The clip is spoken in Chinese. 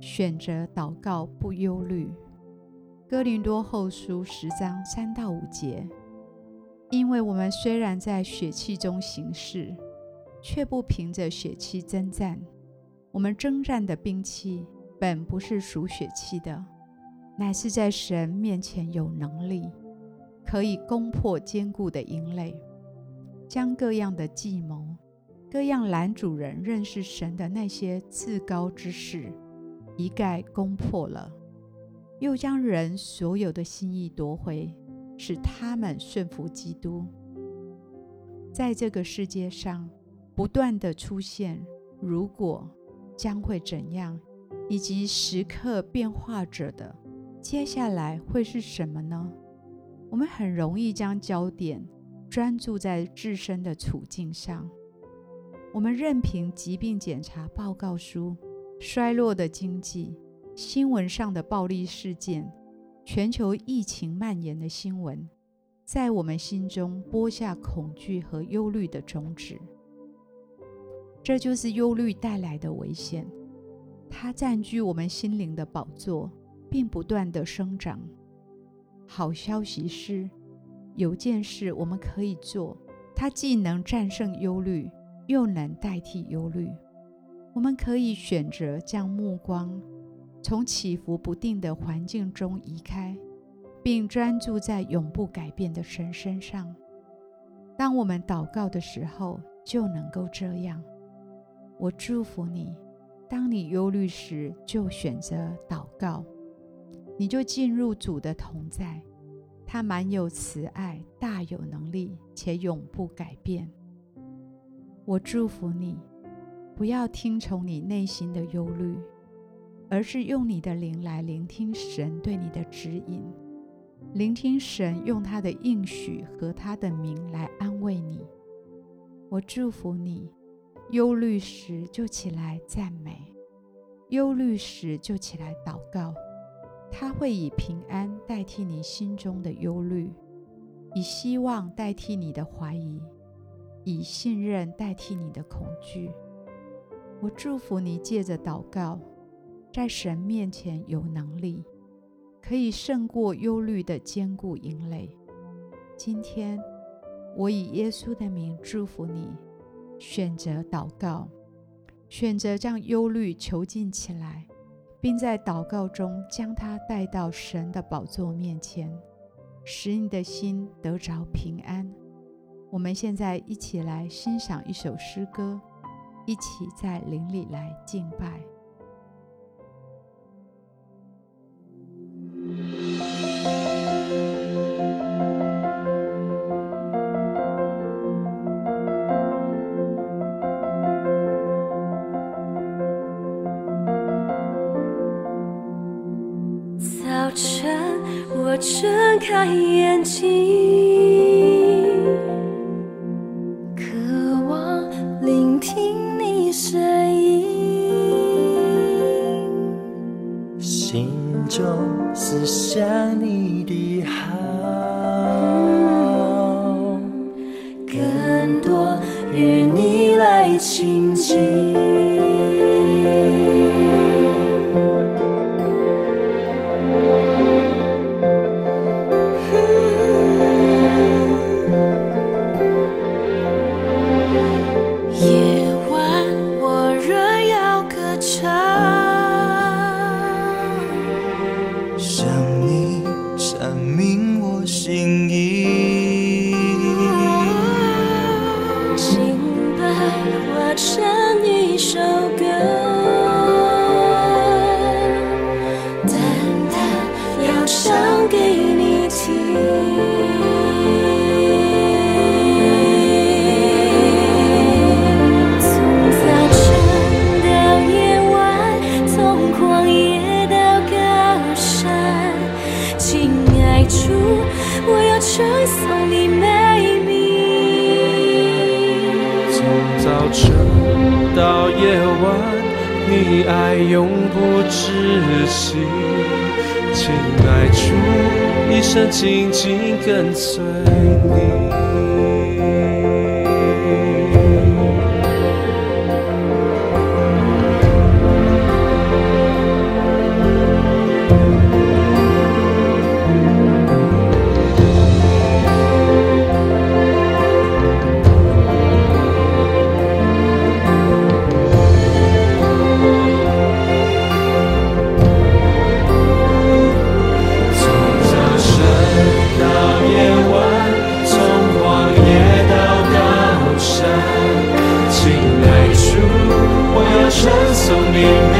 选择祷告不忧虑”。哥林多后书十章三到五节。因为我们虽然在血气中行事，却不凭着血气征战。我们征战的兵器本不是属血气的，乃是在神面前有能力，可以攻破坚固的营垒，将各样的计谋。各样拦阻人认识神的那些自高之事，一概攻破了，又将人所有的心意夺回，使他们顺服基督。在这个世界上，不断地出现“如果”“将会怎样”以及时刻变化着的，接下来会是什么呢？我们很容易将焦点专注在自身的处境上。我们任凭疾病检查报告书、衰落的经济、新闻上的暴力事件、全球疫情蔓延的新闻，在我们心中播下恐惧和忧虑的种子。这就是忧虑带来的危险，它占据我们心灵的宝座，并不断地生长。好消息是，有件事我们可以做，它既能战胜忧虑。又能代替忧虑，我们可以选择将目光从起伏不定的环境中移开，并专注在永不改变的神身上。当我们祷告的时候，就能够这样。我祝福你，当你忧虑时，就选择祷告，你就进入主的同在。他满有慈爱，大有能力，且永不改变。我祝福你，不要听从你内心的忧虑，而是用你的灵来聆听神对你的指引，聆听神用他的应许和他的名来安慰你。我祝福你，忧虑时就起来赞美，忧虑时就起来祷告，他会以平安代替你心中的忧虑，以希望代替你的怀疑。以信任代替你的恐惧。我祝福你，借着祷告，在神面前有能力，可以胜过忧虑的坚固营垒。今天，我以耶稣的名祝福你，选择祷告，选择将忧虑囚禁起来，并在祷告中将它带到神的宝座面前，使你的心得着平安。我们现在一起来欣赏一首诗歌，一起在灵里来敬拜。早晨，我睁开眼睛。轻轻。像一首歌。永不止息，亲爱主，一生紧紧跟随你。me.